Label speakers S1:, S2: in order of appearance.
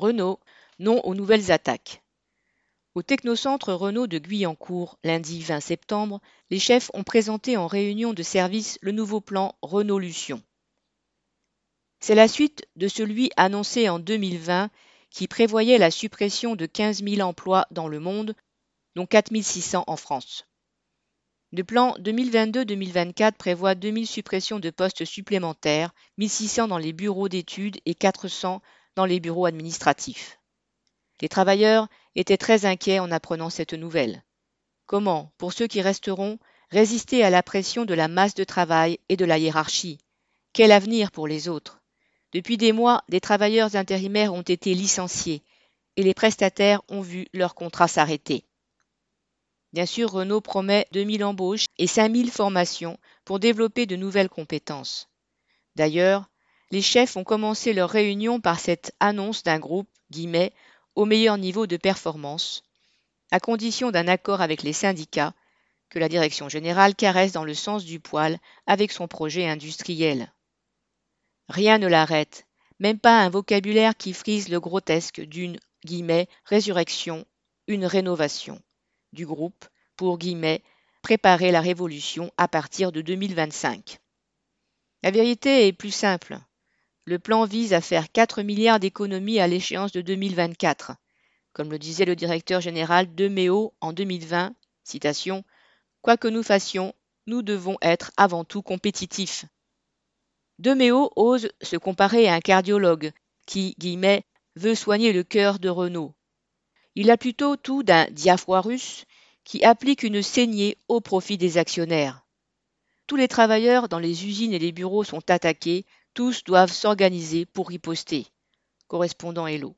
S1: Renault, non aux nouvelles attaques. Au technocentre Renault de Guyancourt, lundi 20 septembre, les chefs ont présenté en réunion de service le nouveau plan Renault Lution. C'est la suite de celui annoncé en 2020 qui prévoyait la suppression de 15 000 emplois dans le monde, dont 4 600 en France. Le plan 2022-2024 prévoit 2000 suppressions de postes supplémentaires, 1600 dans les bureaux d'études et 400 les bureaux administratifs. Les travailleurs étaient très inquiets en apprenant cette nouvelle. Comment, pour ceux qui resteront, résister à la pression de la masse de travail et de la hiérarchie? Quel avenir pour les autres? Depuis des mois, des travailleurs intérimaires ont été licenciés et les prestataires ont vu leur contrat s'arrêter. Bien sûr, Renault promet 2000 embauches et 5000 formations pour développer de nouvelles compétences. D'ailleurs, les chefs ont commencé leur réunion par cette annonce d'un groupe, guillemets, au meilleur niveau de performance, à condition d'un accord avec les syndicats que la direction générale caresse dans le sens du poil avec son projet industriel. Rien ne l'arrête, même pas un vocabulaire qui frise le grotesque d'une guillemets, résurrection, une rénovation du groupe pour guillemets, préparer la révolution à partir de 2025. La vérité est plus simple. Le plan vise à faire 4 milliards d'économies à l'échéance de 2024. Comme le disait le directeur général de Méo en 2020, citation, Quoi que nous fassions, nous devons être avant tout compétitifs. De Méo ose se comparer à un cardiologue qui, guillemets, veut soigner le cœur de Renault. Il a plutôt tout d'un diaphorus qui applique une saignée au profit des actionnaires. Tous les travailleurs dans les usines et les bureaux sont attaqués tous doivent s'organiser pour riposter. Correspondant Hello.